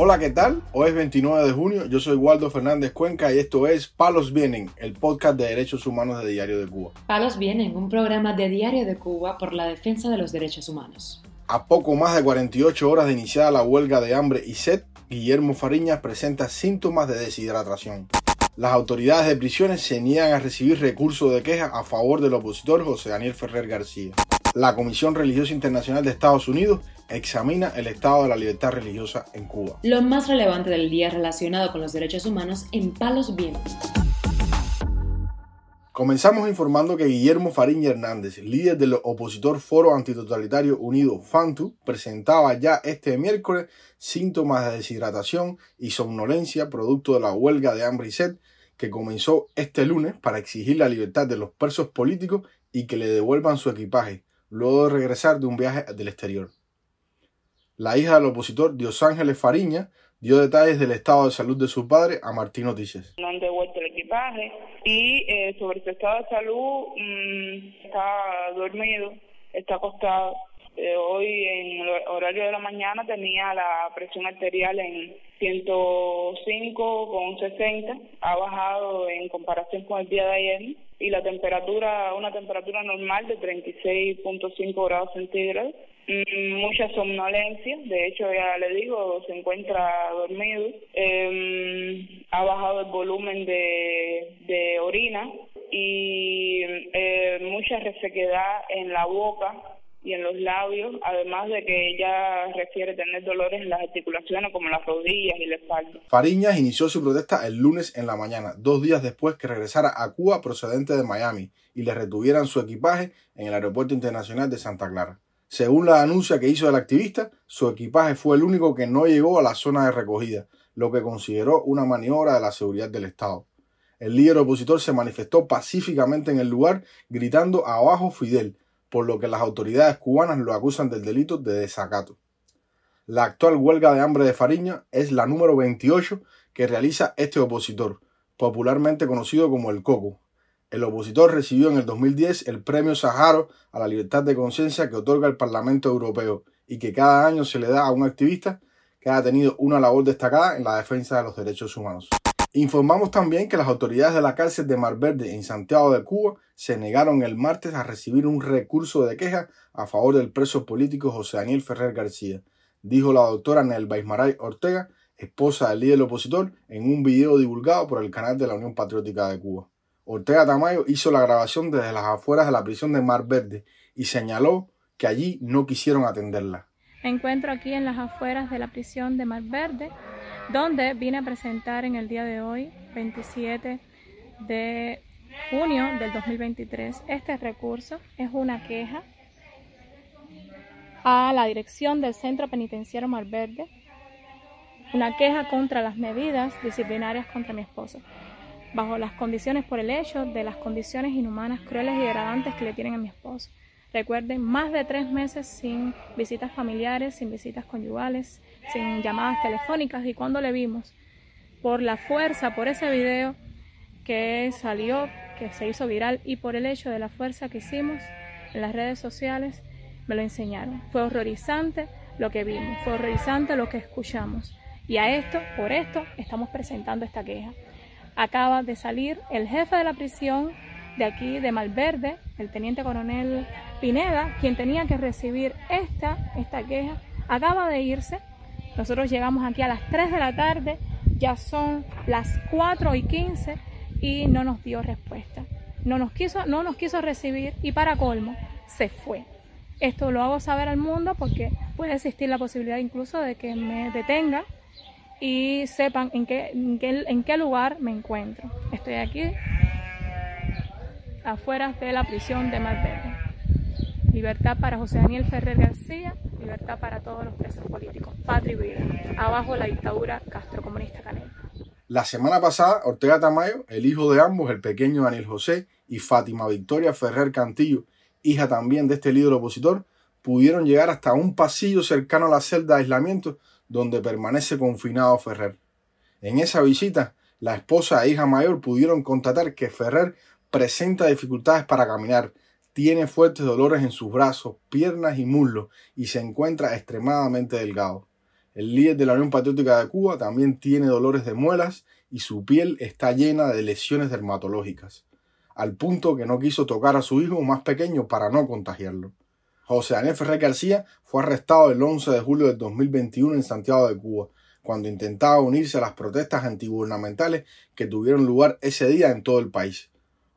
Hola, ¿qué tal? Hoy es 29 de junio, yo soy Waldo Fernández Cuenca y esto es Palos Vienen, el podcast de derechos humanos de Diario de Cuba. Palos Vienen, un programa de Diario de Cuba por la defensa de los derechos humanos. A poco más de 48 horas de iniciada la huelga de hambre y sed, Guillermo Fariñas presenta síntomas de deshidratación. Las autoridades de prisiones se niegan a recibir recursos de queja a favor del opositor José Daniel Ferrer García. La Comisión Religiosa Internacional de Estados Unidos examina el estado de la libertad religiosa en Cuba. Lo más relevante del día relacionado con los derechos humanos en Palos Vientos. Comenzamos informando que Guillermo Fariña Hernández, líder del opositor Foro Antitotalitario Unido FANTU, presentaba ya este miércoles síntomas de deshidratación y somnolencia producto de la huelga de hambre y sed que comenzó este lunes para exigir la libertad de los presos políticos y que le devuelvan su equipaje, luego de regresar de un viaje del exterior. La hija del opositor Dios Ángeles Fariña dio detalles del estado de salud de su padre a Martín Noticias. No han devuelto el equipaje y eh, sobre su estado de salud mmm, está dormido, está acostado. Eh, hoy en el horario de la mañana tenía la presión arterial en 105 con 60, ha bajado en comparación con el día de ayer y la temperatura, una temperatura normal de 36.5 grados centígrados. Mm, mucha somnolencia, de hecho ya le digo, se encuentra dormido. Eh, ha bajado el volumen de, de orina y eh, mucha resequedad en la boca y en los labios, además de que ella refiere tener dolores en las articulaciones como las rodillas y la espalda. Fariñas inició su protesta el lunes en la mañana, dos días después que regresara a Cuba procedente de Miami y le retuvieran su equipaje en el Aeropuerto Internacional de Santa Clara. Según la denuncia que hizo el activista, su equipaje fue el único que no llegó a la zona de recogida, lo que consideró una maniobra de la seguridad del Estado. El líder opositor se manifestó pacíficamente en el lugar gritando abajo Fidel, por lo que las autoridades cubanas lo acusan del delito de desacato. La actual huelga de hambre de Fariña es la número 28 que realiza este opositor, popularmente conocido como el Coco. El opositor recibió en el 2010 el Premio Saharo a la libertad de conciencia que otorga el Parlamento Europeo y que cada año se le da a un activista que ha tenido una labor destacada en la defensa de los derechos humanos. Informamos también que las autoridades de la cárcel de Mar Verde en Santiago de Cuba se negaron el martes a recibir un recurso de queja a favor del preso político José Daniel Ferrer García, dijo la doctora Nel Baismaray Ortega, esposa del líder opositor, en un video divulgado por el canal de la Unión Patriótica de Cuba. Ortega Tamayo hizo la grabación desde las afueras de la prisión de Mar Verde y señaló que allí no quisieron atenderla. Me encuentro aquí en las afueras de la prisión de Mar Verde, donde vine a presentar en el día de hoy, 27 de junio del 2023, este recurso. Es una queja a la dirección del Centro Penitenciario Mar Verde, una queja contra las medidas disciplinarias contra mi esposo bajo las condiciones por el hecho de las condiciones inhumanas, crueles y degradantes que le tienen a mi esposo. Recuerden, más de tres meses sin visitas familiares, sin visitas conyugales, sin llamadas telefónicas y cuando le vimos, por la fuerza, por ese video que salió, que se hizo viral y por el hecho de la fuerza que hicimos en las redes sociales, me lo enseñaron. Fue horrorizante lo que vimos, fue horrorizante lo que escuchamos. Y a esto, por esto, estamos presentando esta queja acaba de salir el jefe de la prisión de aquí de Malverde, el teniente coronel Pineda, quien tenía que recibir esta, esta queja, acaba de irse. Nosotros llegamos aquí a las 3 de la tarde, ya son las 4 y 15 y no nos dio respuesta. No nos quiso, no nos quiso recibir y para colmo se fue. Esto lo hago saber al mundo porque puede existir la posibilidad incluso de que me detenga y sepan en qué, en qué, lugar me encuentro. Estoy aquí afuera de la prisión de Malverde. Libertad para José Daniel Ferrer García, libertad para todos los presos políticos. Patria y. Abajo la dictadura castrocomunista canela. La semana pasada, Ortega Tamayo, el hijo de ambos, el pequeño Daniel José, y Fátima Victoria Ferrer Cantillo, hija también de este líder opositor, pudieron llegar hasta un pasillo cercano a la celda de aislamiento donde permanece confinado Ferrer. En esa visita, la esposa e hija mayor pudieron constatar que Ferrer presenta dificultades para caminar, tiene fuertes dolores en sus brazos, piernas y muslos y se encuentra extremadamente delgado. El líder de la Unión Patriótica de Cuba también tiene dolores de muelas y su piel está llena de lesiones dermatológicas, al punto que no quiso tocar a su hijo más pequeño para no contagiarlo. José Daniel Ferrer García fue arrestado el 11 de julio del 2021 en Santiago de Cuba, cuando intentaba unirse a las protestas antigubernamentales que tuvieron lugar ese día en todo el país.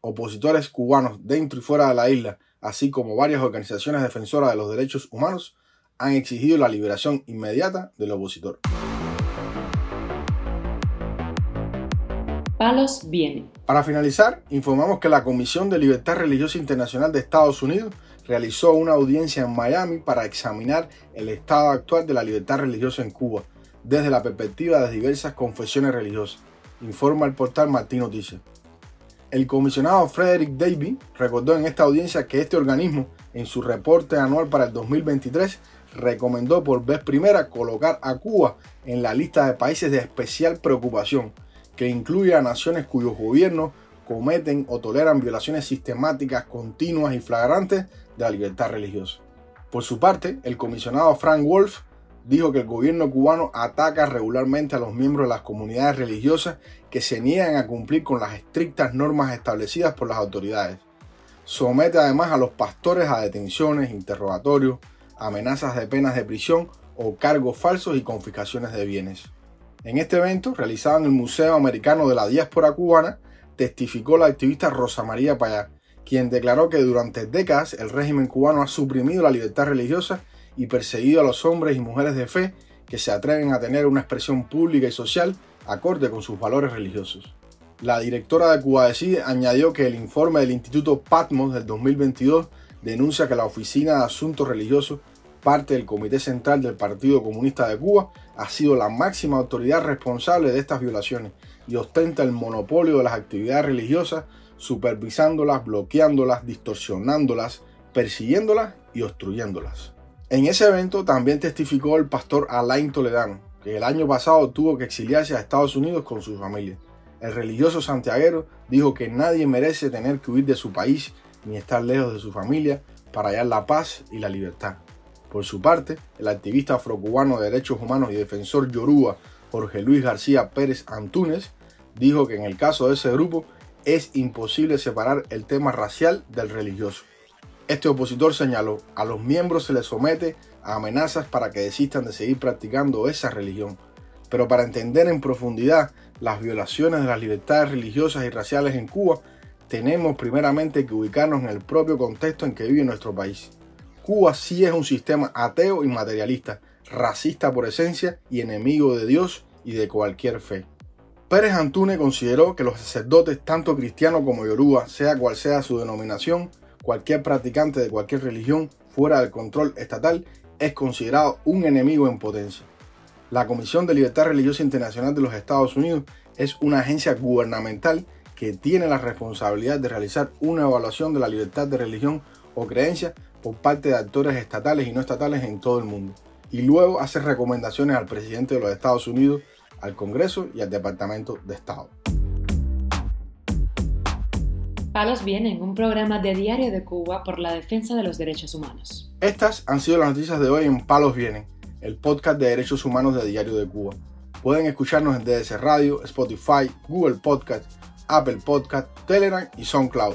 Opositores cubanos dentro y fuera de la isla, así como varias organizaciones defensoras de los derechos humanos, han exigido la liberación inmediata del opositor. Palos viene. Para finalizar, informamos que la Comisión de Libertad Religiosa Internacional de Estados Unidos realizó una audiencia en Miami para examinar el estado actual de la libertad religiosa en Cuba, desde la perspectiva de diversas confesiones religiosas, informa el portal Martín Noticias. El comisionado Frederick Davy recordó en esta audiencia que este organismo, en su reporte anual para el 2023, recomendó por vez primera colocar a Cuba en la lista de países de especial preocupación, que incluye a naciones cuyos gobiernos cometen o toleran violaciones sistemáticas, continuas y flagrantes de la libertad religiosa. Por su parte, el comisionado Frank Wolf dijo que el gobierno cubano ataca regularmente a los miembros de las comunidades religiosas que se niegan a cumplir con las estrictas normas establecidas por las autoridades. Somete además a los pastores a detenciones, interrogatorios, amenazas de penas de prisión o cargos falsos y confiscaciones de bienes. En este evento, realizado en el Museo Americano de la Diáspora Cubana, testificó la activista Rosa María Payá, quien declaró que durante décadas el régimen cubano ha suprimido la libertad religiosa y perseguido a los hombres y mujeres de fe que se atreven a tener una expresión pública y social acorde con sus valores religiosos. La directora de Cuba Decide añadió que el informe del Instituto Patmos del 2022 denuncia que la Oficina de Asuntos Religiosos, parte del Comité Central del Partido Comunista de Cuba, ha sido la máxima autoridad responsable de estas violaciones y ostenta el monopolio de las actividades religiosas, supervisándolas, bloqueándolas, distorsionándolas, persiguiéndolas y obstruyéndolas. En ese evento también testificó el pastor Alain Toledano, que el año pasado tuvo que exiliarse a Estados Unidos con su familia. El religioso santiaguero dijo que nadie merece tener que huir de su país ni estar lejos de su familia para hallar la paz y la libertad. Por su parte, el activista afrocubano de derechos humanos y defensor yoruba Jorge Luis García Pérez Antúnez dijo que en el caso de ese grupo es imposible separar el tema racial del religioso. Este opositor señaló, a los miembros se les somete a amenazas para que desistan de seguir practicando esa religión, pero para entender en profundidad las violaciones de las libertades religiosas y raciales en Cuba, tenemos primeramente que ubicarnos en el propio contexto en que vive nuestro país. Cuba sí es un sistema ateo y materialista, racista por esencia y enemigo de Dios y de cualquier fe. Pérez Antúnez consideró que los sacerdotes, tanto cristianos como yoruba, sea cual sea su denominación, cualquier practicante de cualquier religión fuera del control estatal es considerado un enemigo en potencia. La Comisión de Libertad Religiosa Internacional de los Estados Unidos es una agencia gubernamental que tiene la responsabilidad de realizar una evaluación de la libertad de religión o creencia por parte de actores estatales y no estatales en todo el mundo, y luego hace recomendaciones al presidente de los Estados Unidos, al Congreso y al Departamento de Estado. Palos Vienen, un programa de Diario de Cuba por la defensa de los derechos humanos. Estas han sido las noticias de hoy en Palos Vienen, el podcast de derechos humanos de Diario de Cuba. Pueden escucharnos en DS Radio, Spotify, Google Podcast, Apple Podcast, Telegram y SoundCloud.